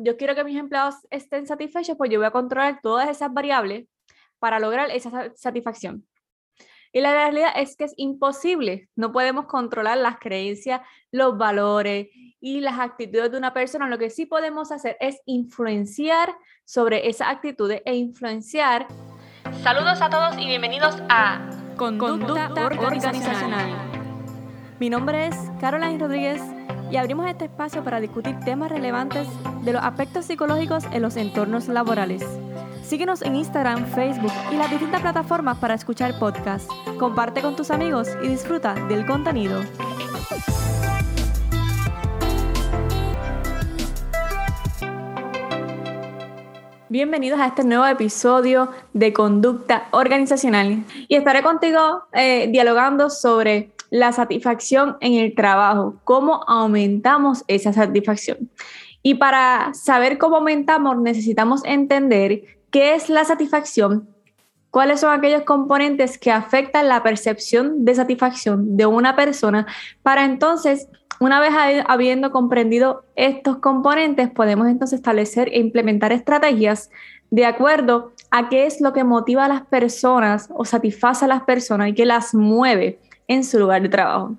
yo quiero que mis empleados estén satisfechos, pues yo voy a controlar todas esas variables para lograr esa satisfacción. Y la realidad es que es imposible. No podemos controlar las creencias, los valores y las actitudes de una persona. Lo que sí podemos hacer es influenciar sobre esas actitudes e influenciar. Saludos a todos y bienvenidos a Conducta, organizacional. Mi nombre es Caroline Rodríguez y abrimos este espacio para discutir temas relevantes de los aspectos psicológicos en los entornos laborales. Síguenos en Instagram, Facebook y las distintas plataformas para escuchar podcasts. Comparte con tus amigos y disfruta del contenido. Bienvenidos a este nuevo episodio de Conducta Organizacional y estaré contigo eh, dialogando sobre la satisfacción en el trabajo, cómo aumentamos esa satisfacción. Y para saber cómo aumentamos necesitamos entender qué es la satisfacción, cuáles son aquellos componentes que afectan la percepción de satisfacción de una persona, para entonces, una vez habiendo comprendido estos componentes, podemos entonces establecer e implementar estrategias de acuerdo a qué es lo que motiva a las personas o satisface a las personas y que las mueve en su lugar de trabajo.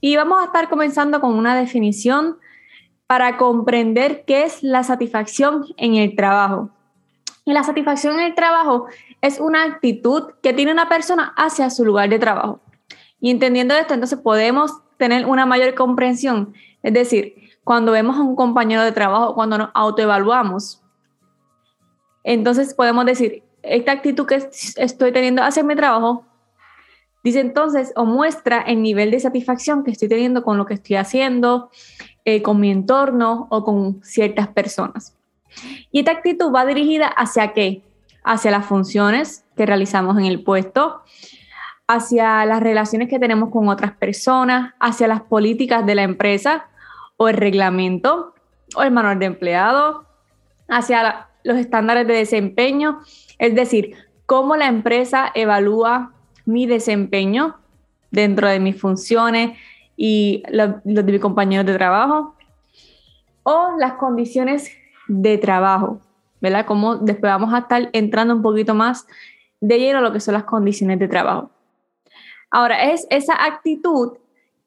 Y vamos a estar comenzando con una definición para comprender qué es la satisfacción en el trabajo. Y la satisfacción en el trabajo es una actitud que tiene una persona hacia su lugar de trabajo. Y entendiendo esto, entonces podemos tener una mayor comprensión. Es decir, cuando vemos a un compañero de trabajo, cuando nos autoevaluamos, entonces podemos decir, esta actitud que estoy teniendo hacia mi trabajo Dice entonces o muestra el nivel de satisfacción que estoy teniendo con lo que estoy haciendo, eh, con mi entorno o con ciertas personas. Y esta actitud va dirigida hacia qué? Hacia las funciones que realizamos en el puesto, hacia las relaciones que tenemos con otras personas, hacia las políticas de la empresa o el reglamento o el manual de empleado, hacia los estándares de desempeño, es decir, cómo la empresa evalúa mi desempeño dentro de mis funciones y los de mis compañeros de trabajo, o las condiciones de trabajo, ¿verdad? Como después vamos a estar entrando un poquito más de lleno a lo que son las condiciones de trabajo. Ahora, es esa actitud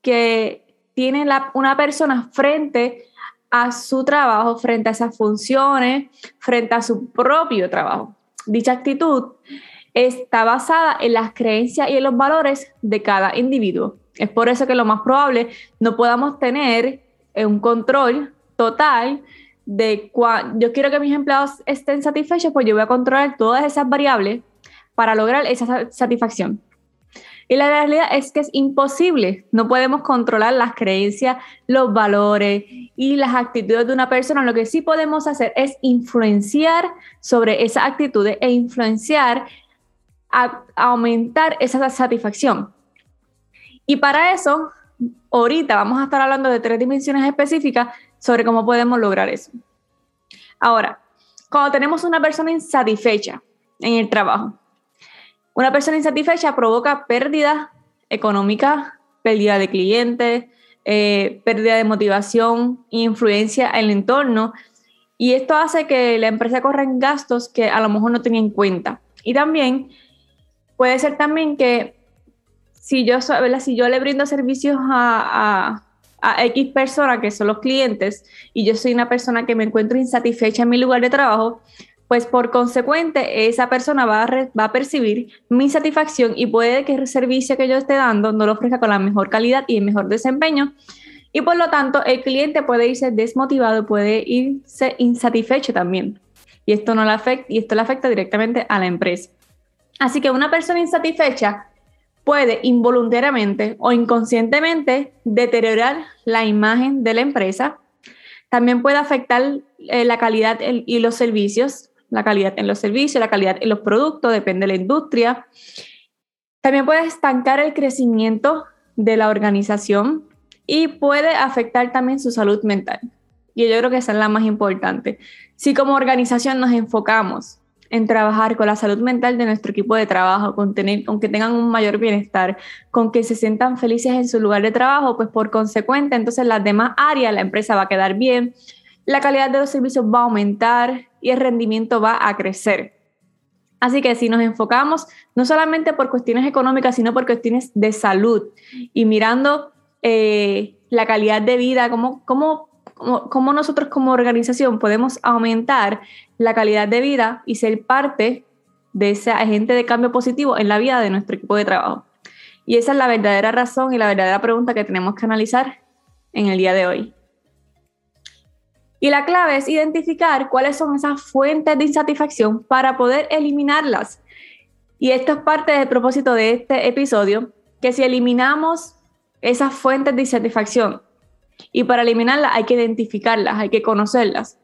que tiene una persona frente a su trabajo, frente a esas funciones, frente a su propio trabajo. Dicha actitud está basada en las creencias y en los valores de cada individuo. Es por eso que lo más probable no podamos tener eh, un control total de cuando yo quiero que mis empleados estén satisfechos, pues yo voy a controlar todas esas variables para lograr esa satisfacción. Y la realidad es que es imposible. No podemos controlar las creencias, los valores y las actitudes de una persona. Lo que sí podemos hacer es influenciar sobre esas actitudes e influenciar a, aumentar esa satisfacción. Y para eso, ahorita vamos a estar hablando de tres dimensiones específicas sobre cómo podemos lograr eso. Ahora, cuando tenemos una persona insatisfecha en el trabajo, una persona insatisfecha provoca pérdida económica, pérdida de clientes, eh, pérdida de motivación, influencia en el entorno. Y esto hace que la empresa corra en gastos que a lo mejor no tenía en cuenta. Y también Puede ser también que si yo, si yo le brindo servicios a, a, X personas que son los clientes y yo soy una persona que me encuentro insatisfecha en mi lugar de trabajo, pues por consecuente esa persona va a, va a percibir mi satisfacción y puede que el servicio que yo esté dando no lo ofrezca con la mejor calidad y el mejor desempeño. Y por lo tanto, el cliente puede irse desmotivado, puede irse insatisfecho también. Y esto, no le afecta, y esto le afecta directamente a la empresa. Así que una persona insatisfecha puede involuntariamente o inconscientemente deteriorar la imagen de la empresa. También puede afectar eh, la calidad y los servicios, la calidad en los servicios, la calidad en los productos, depende de la industria. También puede estancar el crecimiento de la organización y puede afectar también su salud mental. Y yo creo que esa es la más importante. Si como organización nos enfocamos en trabajar con la salud mental de nuestro equipo de trabajo, con, tener, que tengan un mayor bienestar, con que se sientan felices en su lugar de trabajo, pues por consecuente, entonces las demás áreas, la empresa va a quedar bien, la calidad de los servicios va a aumentar y el rendimiento va a crecer. Así que si nos enfocamos no solamente por cuestiones económicas, sino por cuestiones de salud y mirando eh, la calidad de vida, cómo, cómo, cómo, nosotros como organización podemos aumentar la calidad de vida y ser parte de ese agente de cambio positivo en la vida de nuestro equipo de trabajo. Y esa es la verdadera razón y la verdadera pregunta que tenemos que analizar en el día de hoy. Y la clave es identificar cuáles son esas fuentes de insatisfacción para poder eliminarlas. Y esto es parte del propósito de este episodio, que si eliminamos esas fuentes de insatisfacción y para eliminarlas hay que identificarlas, hay que conocerlas.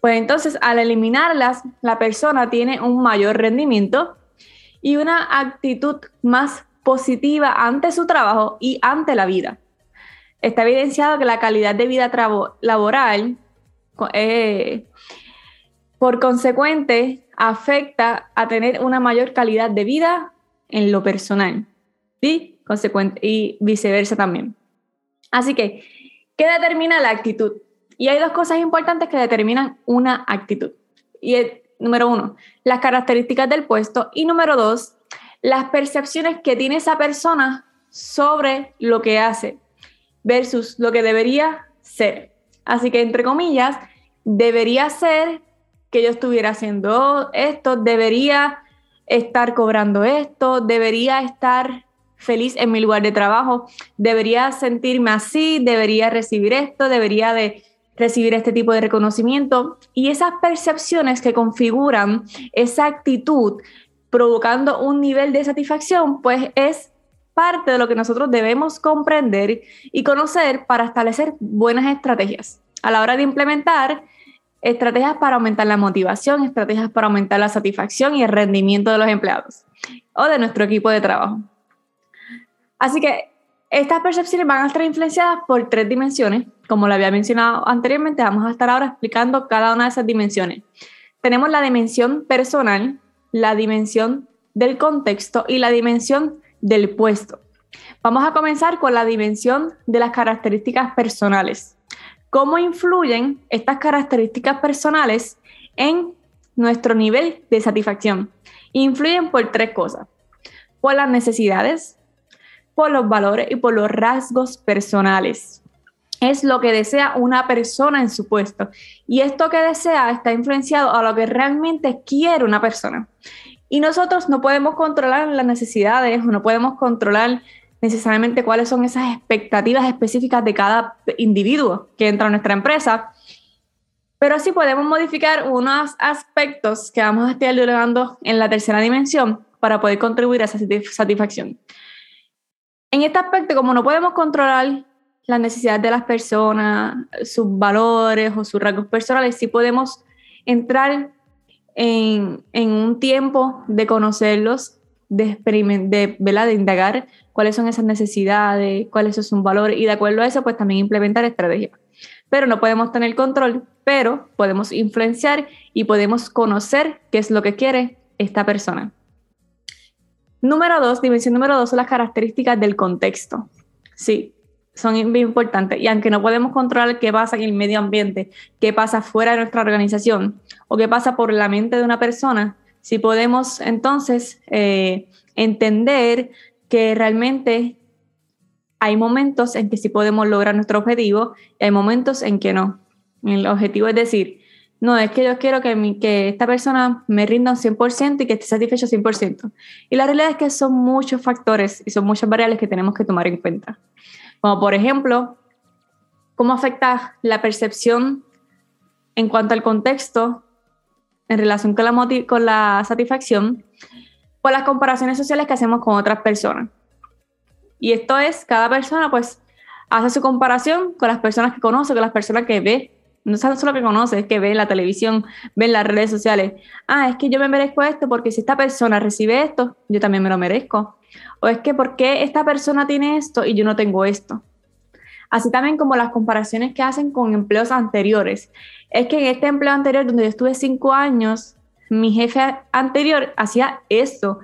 Pues entonces al eliminarlas, la persona tiene un mayor rendimiento y una actitud más positiva ante su trabajo y ante la vida. Está evidenciado que la calidad de vida laboral eh, por consecuente, afecta a tener una mayor calidad de vida en lo personal. ¿sí? Consecuente, y viceversa también. Así que, ¿qué determina la actitud? Y hay dos cosas importantes que determinan una actitud. Y número uno, las características del puesto. Y número dos, las percepciones que tiene esa persona sobre lo que hace versus lo que debería ser. Así que, entre comillas, debería ser que yo estuviera haciendo esto, debería estar cobrando esto, debería estar feliz en mi lugar de trabajo, debería sentirme así, debería recibir esto, debería de recibir este tipo de reconocimiento. Y esas percepciones que configuran esa actitud provocando un nivel de satisfacción, pues es parte de lo que nosotros debemos comprender y conocer para establecer buenas estrategias. A la hora de implementar estrategias para aumentar la motivación, estrategias para aumentar la satisfacción y el rendimiento de los empleados o de nuestro equipo de trabajo. Así que estas percepciones van a estar influenciadas por tres dimensiones. Como lo había mencionado anteriormente, vamos a estar ahora explicando cada una de esas dimensiones. Tenemos la dimensión personal, la dimensión del contexto y la dimensión del puesto. Vamos a comenzar con la dimensión de las características personales. ¿Cómo influyen estas características personales en nuestro nivel de satisfacción? Influyen por tres cosas. Por las necesidades, por los valores y por los rasgos personales. Es lo que desea una persona en su puesto. Y esto que desea está influenciado a lo que realmente quiere una persona. Y nosotros no podemos controlar las necesidades o no podemos controlar necesariamente cuáles son esas expectativas específicas de cada individuo que entra a nuestra empresa, pero sí podemos modificar unos aspectos que vamos a estar dialogando en la tercera dimensión para poder contribuir a esa satisfacción. En este aspecto, como no podemos controlar las necesidades de las personas, sus valores o sus rasgos personales, sí podemos entrar en, un tiempo de conocerlos, de, de, de indagar cuáles son esas necesidades, cuáles son sus valores y de acuerdo a eso, pues también implementar estrategias. Pero no podemos tener control, pero podemos influenciar y podemos conocer qué es lo que quiere esta persona. Número dos, dimensión número dos son las características del contexto. Sí, son muy importantes. Y aunque no podemos controlar qué pasa en el medio ambiente, qué pasa fuera de nuestra organización o qué pasa por la mente de una persona, si podemos entonces eh, entender que realmente hay momentos en que sí podemos lograr nuestro objetivo y hay momentos en que no. El objetivo es decir, no, es que yo quiero que, esta persona me rinda un 100% y que esté satisfecho 100%. Y la realidad es que son muchos factores y son muchas variables que tenemos que tomar en cuenta. Como por ejemplo, cómo afecta la percepción en cuanto al contexto en relación con la, con la satisfacción por las comparaciones sociales que hacemos con otras personas. Y esto es, cada persona pues hace su comparación con las personas que conoce, con las personas que ve. No solo que conoce, es que ve en la televisión, ve en las redes sociales. Ah, es que yo me merezco esto porque si esta persona recibe esto, yo también me lo merezco. O es que ¿por qué esta persona tiene esto y yo no tengo esto? Así también como las comparaciones que hacen con empleos anteriores. Es que en este empleo anterior, donde yo estuve cinco años, mi jefe anterior hacía esto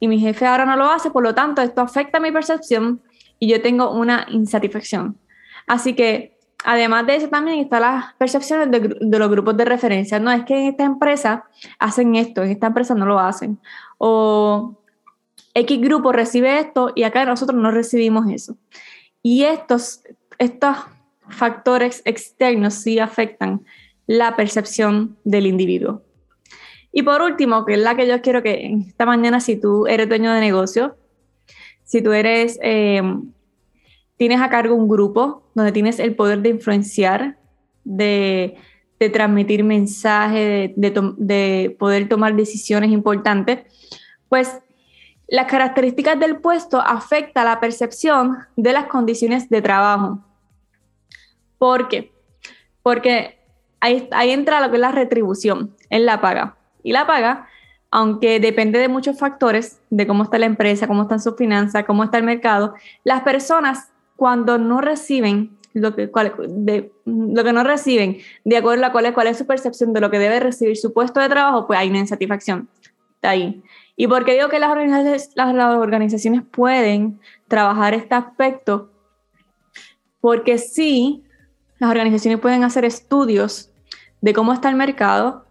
y mi jefe ahora no lo hace, por lo tanto, esto afecta mi percepción y yo tengo una insatisfacción. Así que además de eso también están las percepciones de, los grupos de referencia. No es que en esta empresa hacen esto, en esta empresa no lo hacen. O X grupo recibe esto y acá nosotros no recibimos eso. Y estos, estos factores externos sí afectan la percepción del individuo. Y por último, que es la que yo quiero que esta mañana, si tú eres dueño de negocio, si tú eres, eh, tienes a cargo un grupo donde tienes el poder de influenciar, de, de transmitir mensajes, de, de, de, poder tomar decisiones importantes, pues las características del puesto afectan la percepción de las condiciones de trabajo. ¿Por qué? Porque ahí, ahí entra lo que es la retribución, es la paga. Y la paga, aunque depende de muchos factores, de cómo está la empresa, cómo están sus finanzas, cómo está el mercado, las personas cuando no reciben lo que, de, no reciben, de acuerdo a cuál es, cuál es su percepción de lo que debe recibir su puesto de trabajo, pues hay una insatisfacción. Está ahí. ¿Y por qué digo que las organizaciones, las organizaciones pueden trabajar este aspecto? Porque sí, las organizaciones pueden hacer estudios de cómo está el mercado,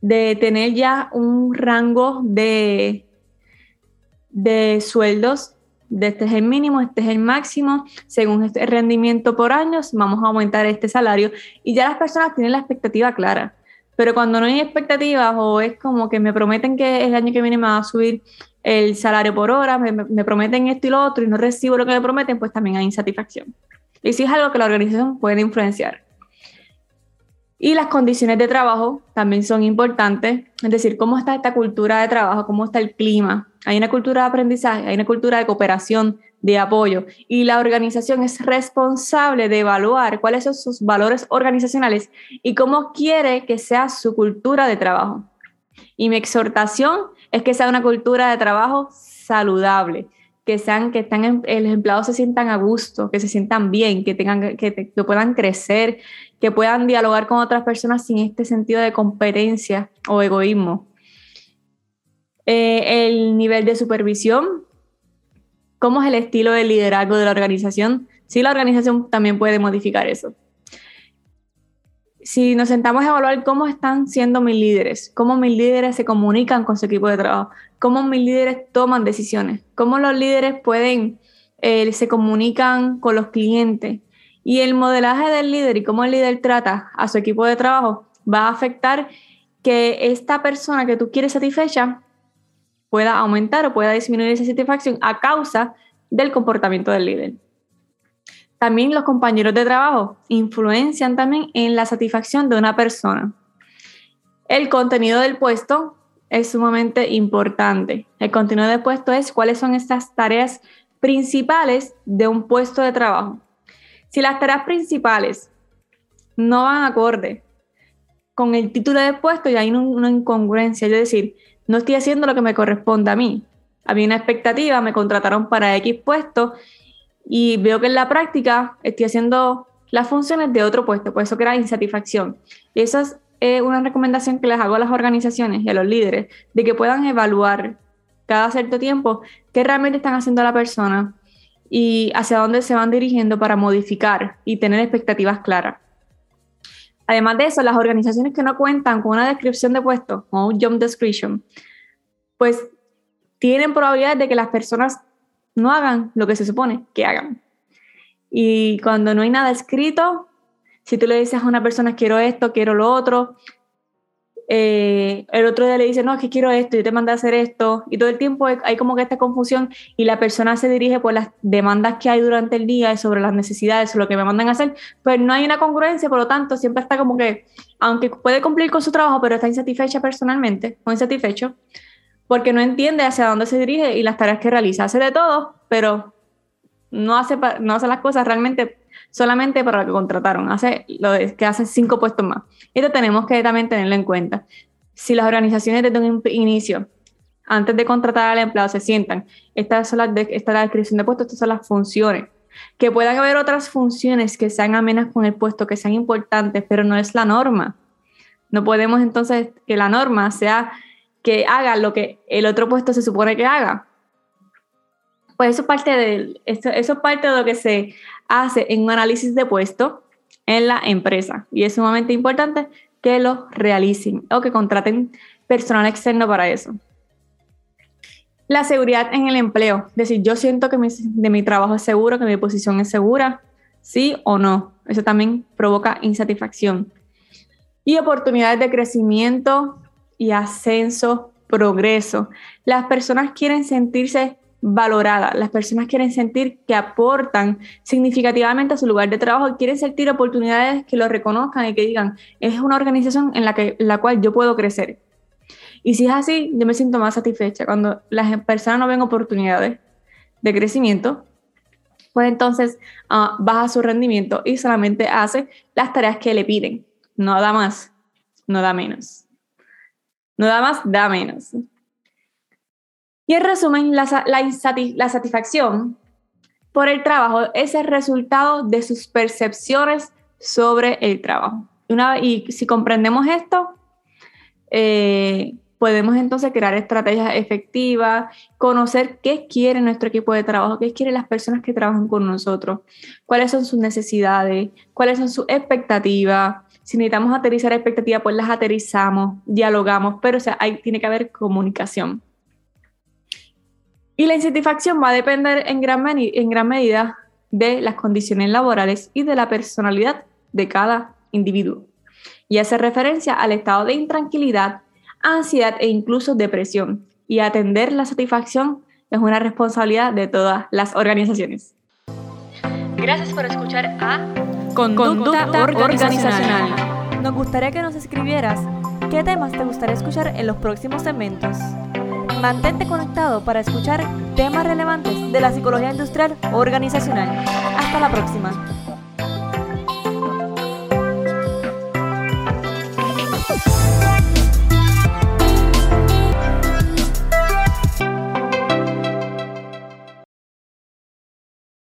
de tener ya un rango de, de sueldos, de este es el mínimo, este es el máximo, según este rendimiento por años, vamos a aumentar este salario y ya las personas tienen la expectativa clara. Pero cuando no hay expectativas o es como que me prometen que el año que viene me va a subir el salario por hora, me, me prometen esto y lo otro y no recibo lo que me prometen, pues también hay insatisfacción. Y sí es algo que la organización puede influenciar. Y las condiciones de trabajo también son importantes, es decir, cómo está esta cultura de trabajo, cómo está el clima. Hay una cultura de aprendizaje, hay una cultura de cooperación, de apoyo. Y la organización es responsable de evaluar cuáles son sus valores organizacionales y cómo quiere que sea su cultura de trabajo. Y mi exhortación es que sea una cultura de trabajo saludable, que sean que están los empleados se sientan a gusto, que se sientan bien, que tengan que, que puedan crecer, que puedan dialogar con otras personas sin este sentido de competencia o egoísmo. Eh, el nivel de supervisión, cómo es el estilo de liderazgo de la organización. Sí, la organización también puede modificar eso. Si nos sentamos a evaluar cómo están siendo mis líderes, cómo mis líderes se comunican con su equipo de trabajo, cómo mis líderes toman decisiones, cómo los líderes pueden, eh, se comunican con los clientes, y el modelaje del líder y cómo el líder trata a su equipo de trabajo va a afectar que esta persona que tú quieres satisfecha pueda aumentar o pueda disminuir esa satisfacción a causa del comportamiento del líder. También los compañeros de trabajo influencian también en la satisfacción de una persona. El contenido del puesto es sumamente importante. El contenido del puesto es cuáles son estas tareas principales de un puesto de trabajo. Si las tareas principales no van acorde con el título de puesto, ya hay una incongruencia, es decir, no estoy haciendo lo que me corresponde a mí. Había una expectativa, me contrataron para X puesto y veo que en la práctica estoy haciendo las funciones de otro puesto, por eso crea insatisfacción. Y esa es una recomendación que les hago a las organizaciones y a los líderes, de que puedan evaluar cada cierto tiempo qué realmente están haciendo la persona, y hacia dónde se van dirigiendo para modificar y tener expectativas claras. Además de eso, las organizaciones que no cuentan con una descripción de puesto o un job description, pues tienen probabilidades de que las personas no hagan lo que se supone que hagan. Y cuando no hay nada escrito, si tú le dices a una persona quiero esto, quiero lo otro, eh, el otro día le dice, no, es que quiero esto, yo te mandé a hacer esto, y todo el tiempo hay como que esta confusión y la persona se dirige por las demandas que hay durante el día sobre las necesidades, o lo que me mandan a hacer, pues no hay una congruencia, por lo tanto, siempre está como que, aunque puede cumplir con su trabajo, pero está insatisfecha personalmente, o insatisfecho, porque no entiende hacia dónde se dirige y las tareas que realiza. Hace de todo, pero no hace, no hace las cosas realmente solamente para lo que contrataron, hace lo que hace cinco puestos más. Esto tenemos que también tenerlo en cuenta. Si las organizaciones desde un inicio, antes de contratar al empleado, se sientan, esta es la, esta es la descripción de puesto, estas son las funciones, que puedan haber otras funciones que sean amenas con el puesto, que sean importantes, pero no es la norma. No podemos entonces que la norma sea que haga lo que el otro puesto se supone que haga. Pues eso, parte de, eso, eso es parte de lo que se hace en un análisis de puesto en la empresa. Y es sumamente importante que lo realicen o que contraten personal externo para eso. La seguridad en el empleo. Es decir, yo siento que mi, de mi trabajo es seguro, que mi posición es segura, sí o no. Eso también provoca insatisfacción. Y oportunidades de crecimiento y ascenso, progreso. Las personas quieren sentirse valoradas, las personas quieren sentir que aportan significativamente a su lugar de trabajo, quieren sentir oportunidades que lo reconozcan y que digan, es una organización en la, que, la cual yo puedo crecer. Y si es así, yo me siento más satisfecha. Cuando las personas no ven oportunidades de crecimiento, pues entonces uh, baja su rendimiento y solamente hace las tareas que le piden. No da más, no da menos. No da más, da menos. Y en resumen, la, la satisfacción por el trabajo es el resultado de sus percepciones sobre el trabajo. Una, y si comprendemos esto, eh, podemos entonces crear estrategias efectivas, conocer qué quiere nuestro equipo de trabajo, qué quieren las personas que trabajan con nosotros, cuáles son sus necesidades, cuáles son sus expectativas. Si necesitamos aterrizar expectativas, pues las aterrizamos, dialogamos, pero o sea, ahí tiene que haber comunicación. Y la insatisfacción va a depender en gran, en gran medida de las condiciones laborales y de la personalidad de cada individuo. Y hace referencia al estado de intranquilidad ansiedad e incluso depresión. Y atender la satisfacción es una responsabilidad de todas las organizaciones. Gracias por escuchar a Conducta, organizacional. Nos gustaría que nos escribieras qué temas te gustaría escuchar en los próximos segmentos. Mantente conectado para escuchar temas relevantes de la psicología industrial organizacional. Hasta la próxima.